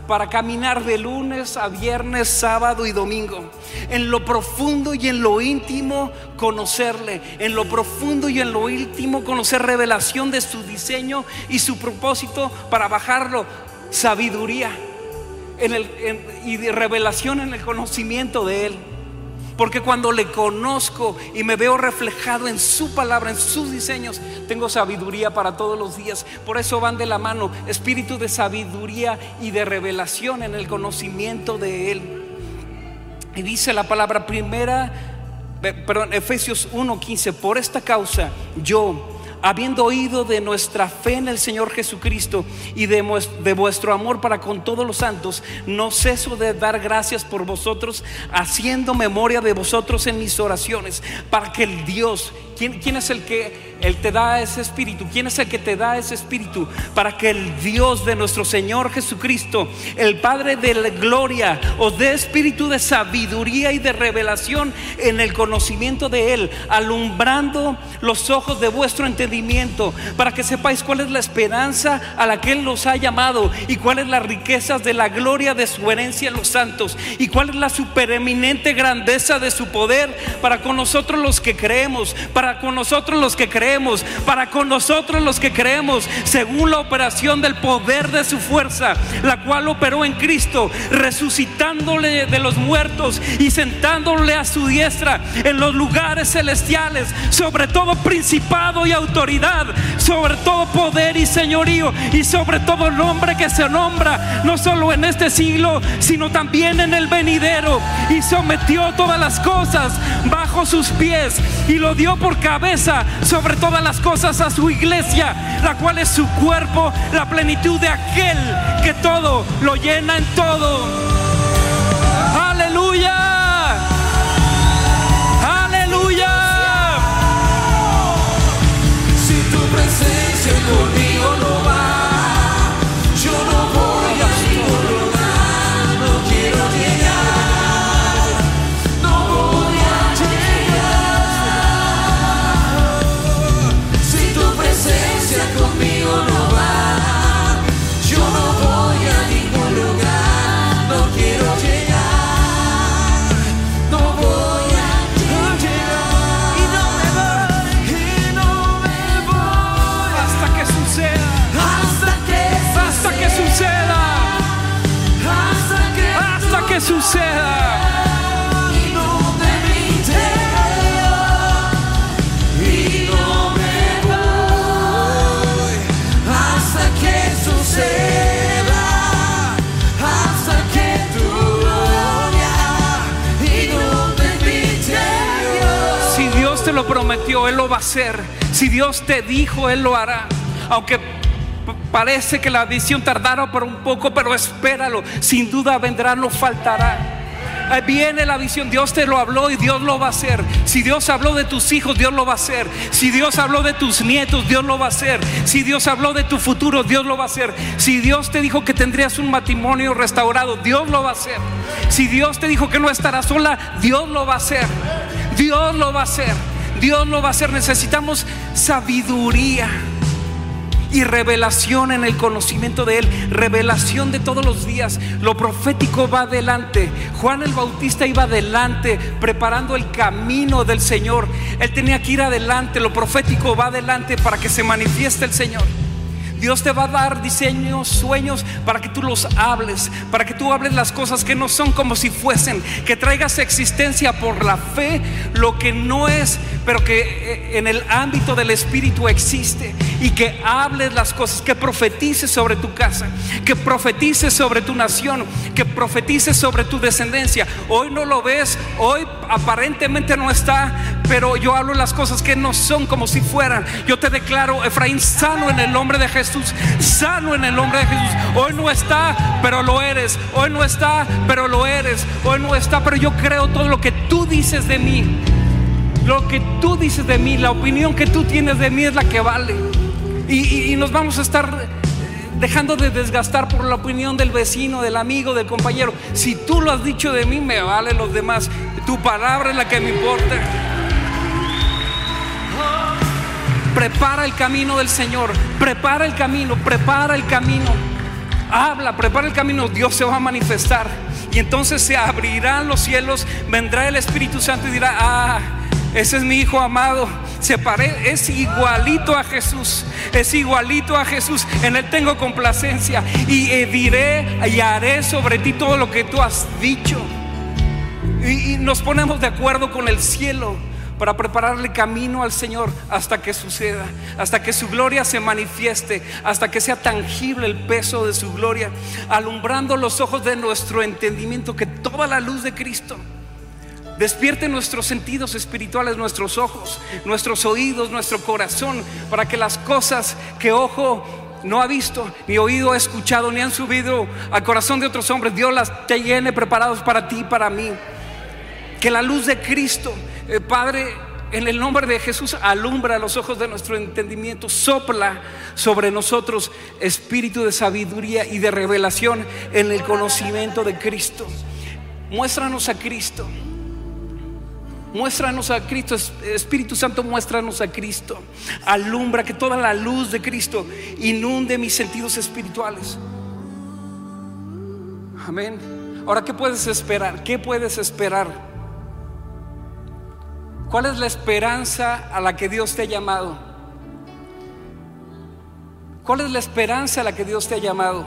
para caminar de lunes a viernes, sábado y domingo. En lo profundo y en lo íntimo conocerle, en lo profundo y en lo íntimo conocer revelación de su diseño y su propósito para bajarlo, sabiduría en el, y de revelación en el conocimiento de Él. Porque cuando le conozco y me veo reflejado en su palabra, en sus diseños, tengo sabiduría para todos los días. Por eso van de la mano espíritu de sabiduría y de revelación en el conocimiento de Él. Y dice la palabra primera, eh, perdón, Efesios 1:15, por esta causa yo, habiendo oído de nuestra fe en el Señor Jesucristo y de, de vuestro amor para con todos los santos, no ceso de dar gracias por vosotros, haciendo memoria de vosotros en mis oraciones, para que el Dios, ¿quién, quién es el que él te da ese espíritu? ¿Quién es el que te da ese espíritu? Para que el Dios de nuestro Señor Jesucristo, el Padre de la gloria, os dé espíritu de sabiduría y de revelación en el conocimiento de Él, alumbrando los ojos de vuestro entendimiento, para que sepáis cuál es la esperanza a la que Él los ha llamado y cuáles las riquezas de la gloria de su herencia en los santos y cuál es la supereminente grandeza de su poder para con nosotros los que creemos, para con nosotros los que creemos, para con nosotros los que creemos, según la operación del poder de su fuerza, la cual operó en Cristo, resucitándole de los muertos y sentándole a su diestra en los lugares celestiales, sobre todo principado y autoridad, sobre todo poder y señorío, y sobre todo nombre que se nombra, no solo en este siglo, sino también en el venidero, y sometió todas las cosas bajo sus pies, y lo dio por cabeza sobre todas las cosas a su iglesia, la cual es su cuerpo, la plenitud de aquel que todo lo llena en todo. Presencia conmigo prometió, Él lo va a hacer. Si Dios te dijo, Él lo hará. Aunque parece que la visión tardará por un poco, pero espéralo. Sin duda vendrá, no faltará. Viene la visión, Dios te lo habló y Dios lo va a hacer. Si Dios habló de tus hijos, Dios lo va a hacer. Si Dios habló de tus nietos, Dios lo va a hacer. Si Dios habló de tu futuro, Dios lo va a hacer. Si Dios te dijo que tendrías un matrimonio restaurado, Dios lo va a hacer. Si Dios te dijo que no estarás sola, Dios lo va a hacer. Dios lo va a hacer. Dios lo va a hacer. Necesitamos sabiduría y revelación en el conocimiento de Él, revelación de todos los días. Lo profético va adelante. Juan el Bautista iba adelante, preparando el camino del Señor. Él tenía que ir adelante, lo profético va adelante para que se manifieste el Señor. Dios te va a dar diseños, sueños para que tú los hables, para que tú hables las cosas que no son como si fuesen, que traigas existencia por la fe lo que no es, pero que eh, en el ámbito del Espíritu existe y que hables las cosas, que profetices sobre tu casa, que profetices sobre tu nación, que profetices sobre tu descendencia. Hoy no lo ves, hoy aparentemente no está, pero yo hablo las cosas que no son como si fueran. Yo te declaro, Efraín, sano en el nombre de Jesús, sano en el nombre de Jesús. Hoy no está, pero lo eres. Hoy no está, pero lo eres. Hoy no está, pero yo creo todo lo que tú dices de mí. Lo que tú dices de mí, la opinión que tú tienes de mí es la que vale. Y, y- nos vamos a estar eh, dejando de desgastar por la opinión del vecino, del amigo, del compañero. Si tú lo has dicho de mí, me valen los demás. Tu palabra es la que me importa. Prepara el camino del Señor. Prepara el camino, prepara el camino. Habla, prepara el camino. Dios se va a manifestar. Y entonces se abrirán los cielos. Vendrá el Espíritu Santo y dirá: Ah, ese es mi hijo amado. Se pare, es igualito a Jesús. Es igualito a Jesús. En él tengo complacencia. Y eh, diré y haré sobre ti todo lo que tú has dicho. Y, y nos ponemos de acuerdo con el cielo para prepararle camino al Señor hasta que suceda, hasta que su gloria se manifieste, hasta que sea tangible el peso de su gloria, alumbrando los ojos de nuestro entendimiento, que toda la luz de Cristo despierte nuestros sentidos espirituales, nuestros ojos, nuestros oídos, nuestro corazón, para que las cosas que ojo no ha visto, ni oído ha escuchado, ni han subido al corazón de otros hombres, Dios las te llene preparados para ti y para mí. Que la luz de Cristo, eh, Padre, en el nombre de Jesús, alumbra los ojos de nuestro entendimiento, sopla sobre nosotros espíritu de sabiduría y de revelación en el conocimiento de Cristo. Muéstranos a Cristo. Muéstranos a Cristo, Es- Espíritu Santo, muéstranos a Cristo. Alumbra que toda la luz de Cristo inunde mis sentidos espirituales. Amén. Ahora, ¿qué puedes esperar? ¿Qué puedes esperar? ¿Cuál es la esperanza a la que Dios te ha llamado? ¿Cuál es la esperanza a la que Dios te ha llamado?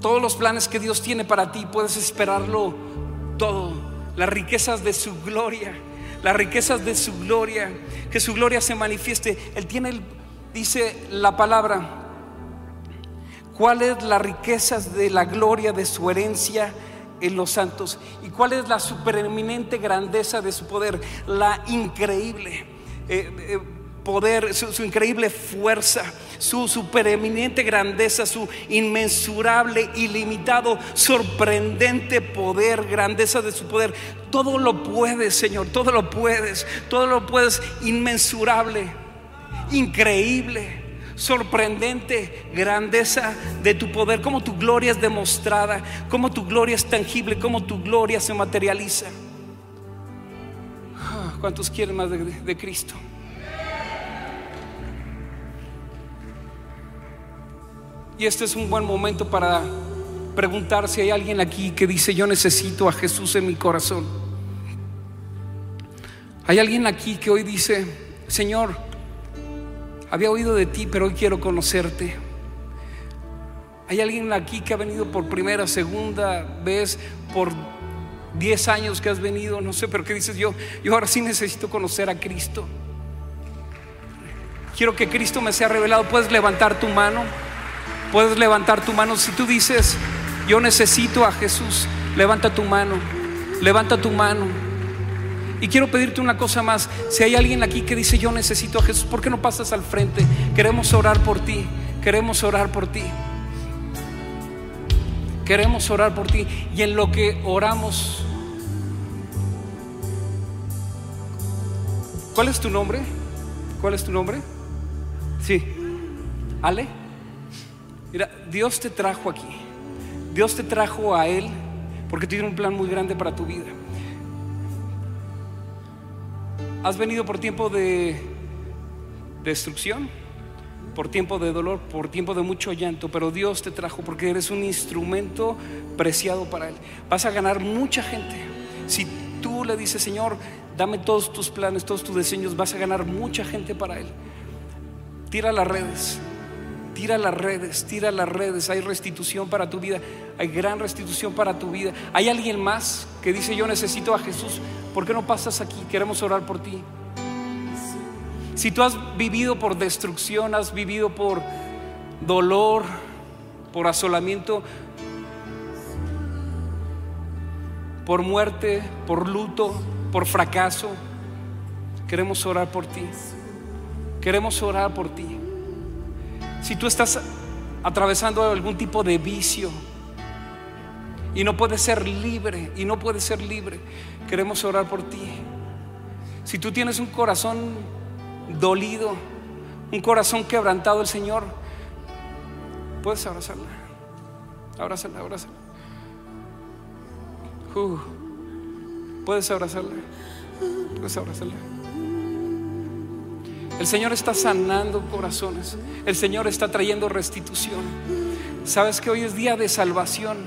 Todos los planes que Dios tiene para ti, puedes esperarlo todo. Las riquezas de su gloria, las riquezas de su gloria, que su gloria se manifieste. Él tiene, dice la palabra, ¿Cuál es la riqueza de la gloria de su herencia en los santos? ¿Y cuál es la supereminente grandeza de su poder? La increíble eh, eh, poder, su, su increíble fuerza, su supereminente grandeza, su inmensurable, ilimitado, sorprendente poder, grandeza de su poder. Todo lo puedes, Señor, todo lo puedes, todo lo puedes, inmensurable, increíble sorprendente grandeza de tu poder, cómo tu gloria es demostrada, cómo tu gloria es tangible, cómo tu gloria se materializa. Ah, ¿Cuántos quieren más de, de Cristo? Y este es un buen momento para preguntar si hay alguien aquí que dice yo necesito a Jesús en mi corazón. Hay alguien aquí que hoy dice, Señor, había oído de ti, pero hoy quiero conocerte. Hay alguien aquí que ha venido por primera, segunda vez, por 10 años que has venido, no sé, pero que dices yo, yo ahora sí necesito conocer a Cristo. Quiero que Cristo me sea revelado. Puedes levantar tu mano. Puedes levantar tu mano. Si tú dices, yo necesito a Jesús, levanta tu mano. Levanta tu mano. Y quiero pedirte una cosa más. Si hay alguien aquí que dice yo necesito a Jesús, ¿por qué no pasas al frente? Queremos orar por ti. Queremos orar por ti. Queremos orar por ti. Y en lo que oramos, ¿cuál es tu nombre? ¿Cuál es tu nombre? Sí. Ale. Mira, Dios te trajo aquí. Dios te trajo a Él porque tiene un plan muy grande para tu vida. Has venido por tiempo de destrucción, por tiempo de dolor, por tiempo de mucho llanto, pero Dios te trajo porque eres un instrumento preciado para Él. Vas a ganar mucha gente. Si tú le dices, Señor, dame todos tus planes, todos tus diseños, vas a ganar mucha gente para Él. Tira las redes, tira las redes, tira las redes. Hay restitución para tu vida, hay gran restitución para tu vida. Hay alguien más que dice, yo necesito a Jesús. ¿Por qué no pasas aquí? Queremos orar por ti. Si tú has vivido por destrucción, has vivido por dolor, por asolamiento, por muerte, por luto, por fracaso, queremos orar por ti. Queremos orar por ti. Si tú estás atravesando algún tipo de vicio y no puedes ser libre, y no puedes ser libre, queremos orar por ti. Si tú tienes un corazón dolido, un corazón quebrantado, el Señor, puedes abrazarla. Abrázala, abrázala. Uh, puedes abrazarla. Puedes abrazarla. El Señor está sanando corazones. El Señor está trayendo restitución. Sabes que hoy es día de salvación.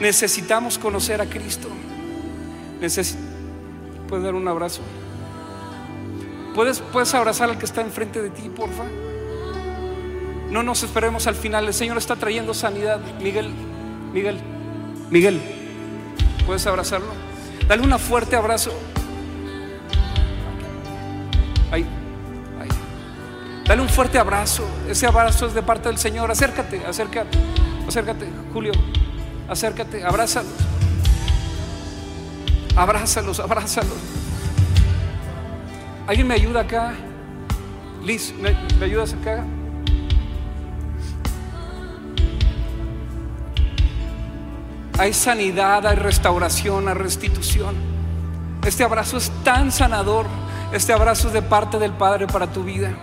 Necesitamos conocer a Cristo. Necesi ¿Puedes dar un abrazo? ¿Puedes, puedes abrazar al que está enfrente de ti, porfa? No nos esperemos al final. El Señor está trayendo sanidad. Miguel, Miguel, Miguel, ¿puedes abrazarlo? Dale un fuerte abrazo. Dale un fuerte abrazo. Ese abrazo es de parte del Señor. Acércate, acércate, acércate, Julio. Acércate, abrázalos. Abrázalos, abrázalos. ¿Alguien me ayuda acá? Liz, ¿me, me ayudas acá? Hay sanidad, hay restauración, hay restitución. Este abrazo es tan sanador. Este abrazo es de parte del Padre para tu vida.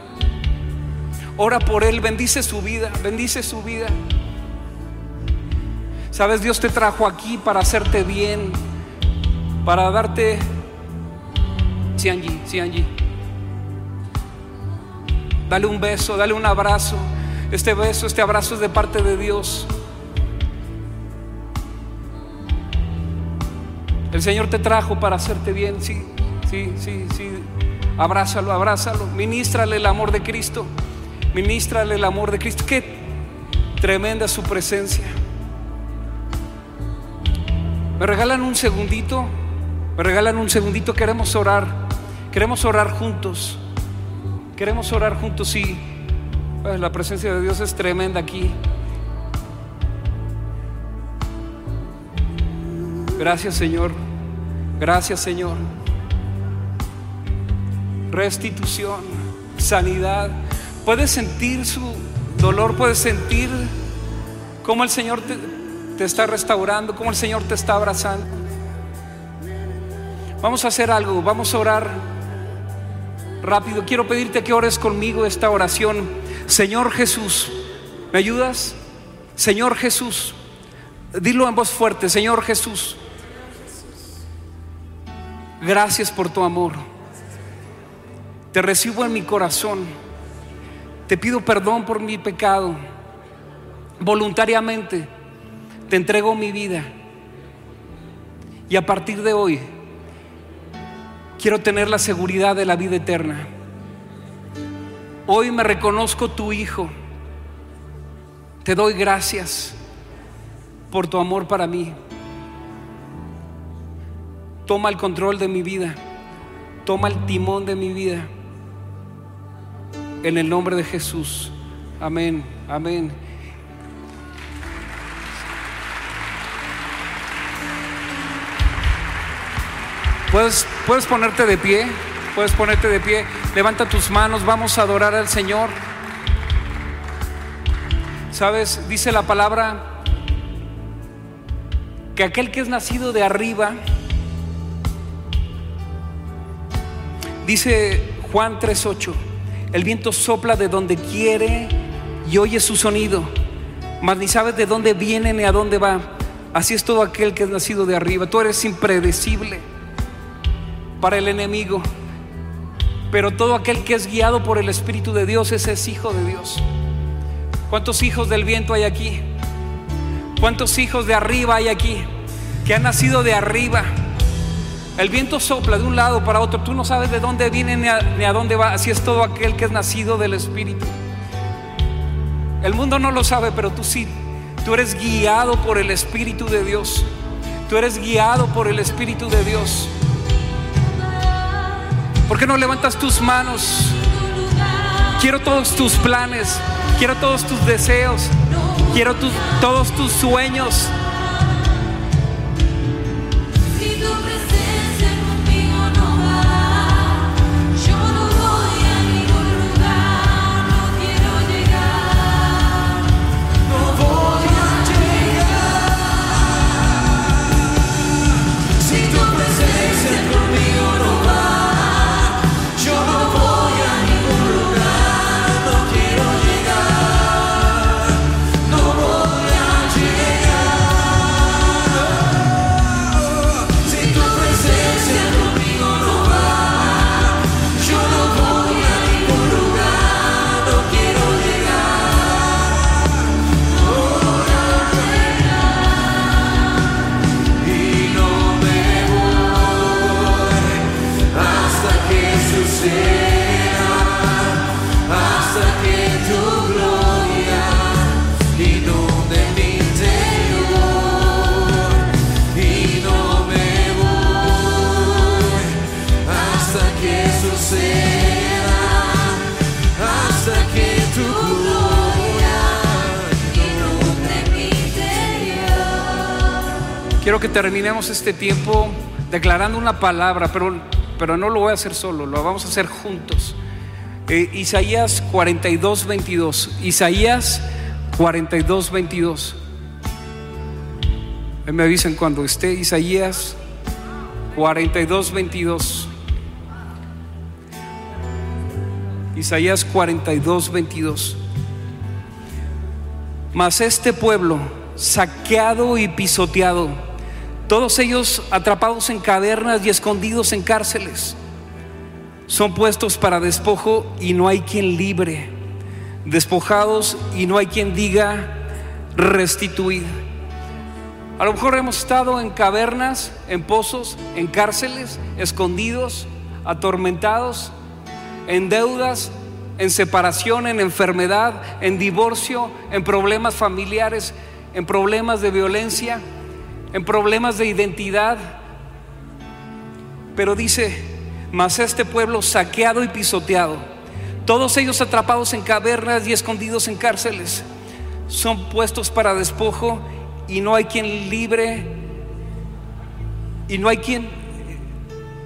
Ora por Él, bendice su vida, bendice su vida. Sabes, Dios te trajo aquí para hacerte bien, para darte... Sí, Angie, sí, Angie. Dale un beso, dale un abrazo. Este beso, este abrazo es de parte de Dios. El Señor te trajo para hacerte bien, sí, sí, sí, sí. Abrázalo, abrázalo. Ministrale el amor de Cristo. Ministrale el amor de Cristo. Qué tremenda su presencia. ¿Me regalan un segundito? ¿Me regalan un segundito? Queremos orar. Queremos orar juntos. Queremos orar juntos, sí. Pues la presencia de Dios es tremenda aquí. Gracias Señor. Gracias Señor. Restitución, sanidad. Puedes sentir su dolor, puedes sentir cómo el Señor te, está restaurando, cómo el Señor te está abrazando. Vamos a hacer algo, vamos a orar rápido. Quiero pedirte que ores conmigo esta oración. Señor Jesús, ¿me ayudas? Señor Jesús, dilo en voz fuerte, Señor Jesús. Gracias por tu amor. Te recibo en mi corazón. Te pido perdón por mi pecado. Voluntariamente te entrego mi vida. Y a partir de hoy quiero tener la seguridad de la vida eterna. Hoy me reconozco tu Hijo. Te doy gracias por tu amor para mí. Toma el control de mi vida. Toma el timón de mi vida. En el nombre de Jesús. Amén. Amén. Puedes, puedes ponerte de pie. Puedes ponerte de pie. Levanta tus manos. Vamos a adorar al Señor. Sabes, dice la palabra que aquel que es nacido de arriba, dice Juan 3:8, el viento sopla de donde quiere y oye su sonido, mas ni sabes de dónde viene ni a dónde va. Así es todo aquel que es nacido de arriba. Tú eres impredecible para el enemigo. Pero todo aquel que es guiado por el Espíritu de Dios, ese es hijo de Dios. ¿Cuántos hijos del viento hay aquí? ¿Cuántos hijos de arriba hay aquí? Que han nacido de arriba. El viento sopla de un lado para otro. Tú no sabes de dónde viene ni a, dónde va. Así es todo aquel que es nacido del Espíritu. El mundo no lo sabe, pero tú sí. Tú eres guiado por el Espíritu de Dios. Tú eres guiado por el Espíritu de Dios. ¿Por qué no levantas tus manos? Quiero todos tus planes. Quiero todos tus deseos. Quiero todos tus sueños. Terminemos este tiempo declarando una palabra, pero, pero no lo voy a hacer solo, lo vamos a hacer juntos. Eh, Isaías 42, 22. Isaías 42, 22. Ahí me avisen cuando esté Isaías 42, 22. Isaías 42, 22. Mas este pueblo, saqueado y pisoteado, todos ellos atrapados en cavernas y escondidos en cárceles, son puestos para despojo y no hay quien libre, despojados y no hay quien diga restituir. A lo mejor hemos estado en cavernas, en pozos, en cárceles, escondidos, atormentados, en deudas, en separación, en enfermedad, en divorcio, en problemas familiares, en problemas de violencia, en problemas de identidad. Pero dice, mas este pueblo saqueado y pisoteado, todos ellos atrapados en cavernas y escondidos en cárceles, son puestos para despojo y no hay quien libre y no hay quien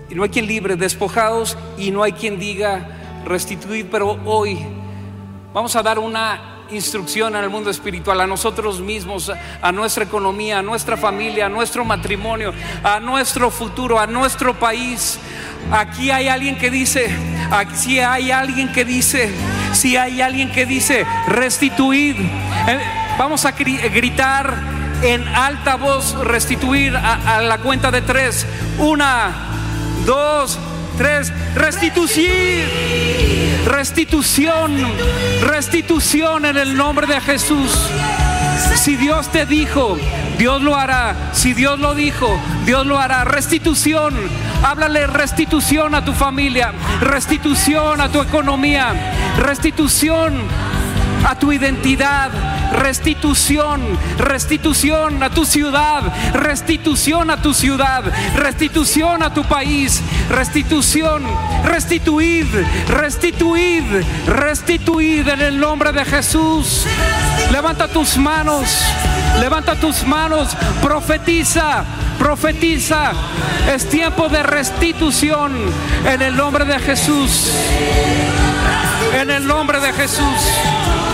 y no hay quien libre, despojados y no hay quien diga restituir, pero hoy vamos a dar una instrucción al mundo espiritual, a nosotros mismos, a nuestra economía, a nuestra familia, a nuestro matrimonio, a nuestro futuro, a nuestro país. Aquí hay alguien que dice, aquí hay alguien que dice, si hay alguien que dice, restituir. Eh, Vamos a gri- gritar en alta voz, restituir a, a la cuenta de tres. Una, dos, tres. Restitución, restitución en el nombre de Jesús. Si Dios te dijo, Dios lo hará. Si Dios lo dijo, Dios lo hará. Restitución. Háblale restitución a tu familia, restitución a tu economía, restitución a tu identidad, restitución, restitución a tu ciudad, restitución a tu ciudad, restitución a tu país, restitución, restituid, restituid, restituid en el nombre de Jesús. Levanta tus manos, levanta tus manos, profetiza, profetiza. Es tiempo de restitución en el nombre de Jesús. En el nombre de Jesús.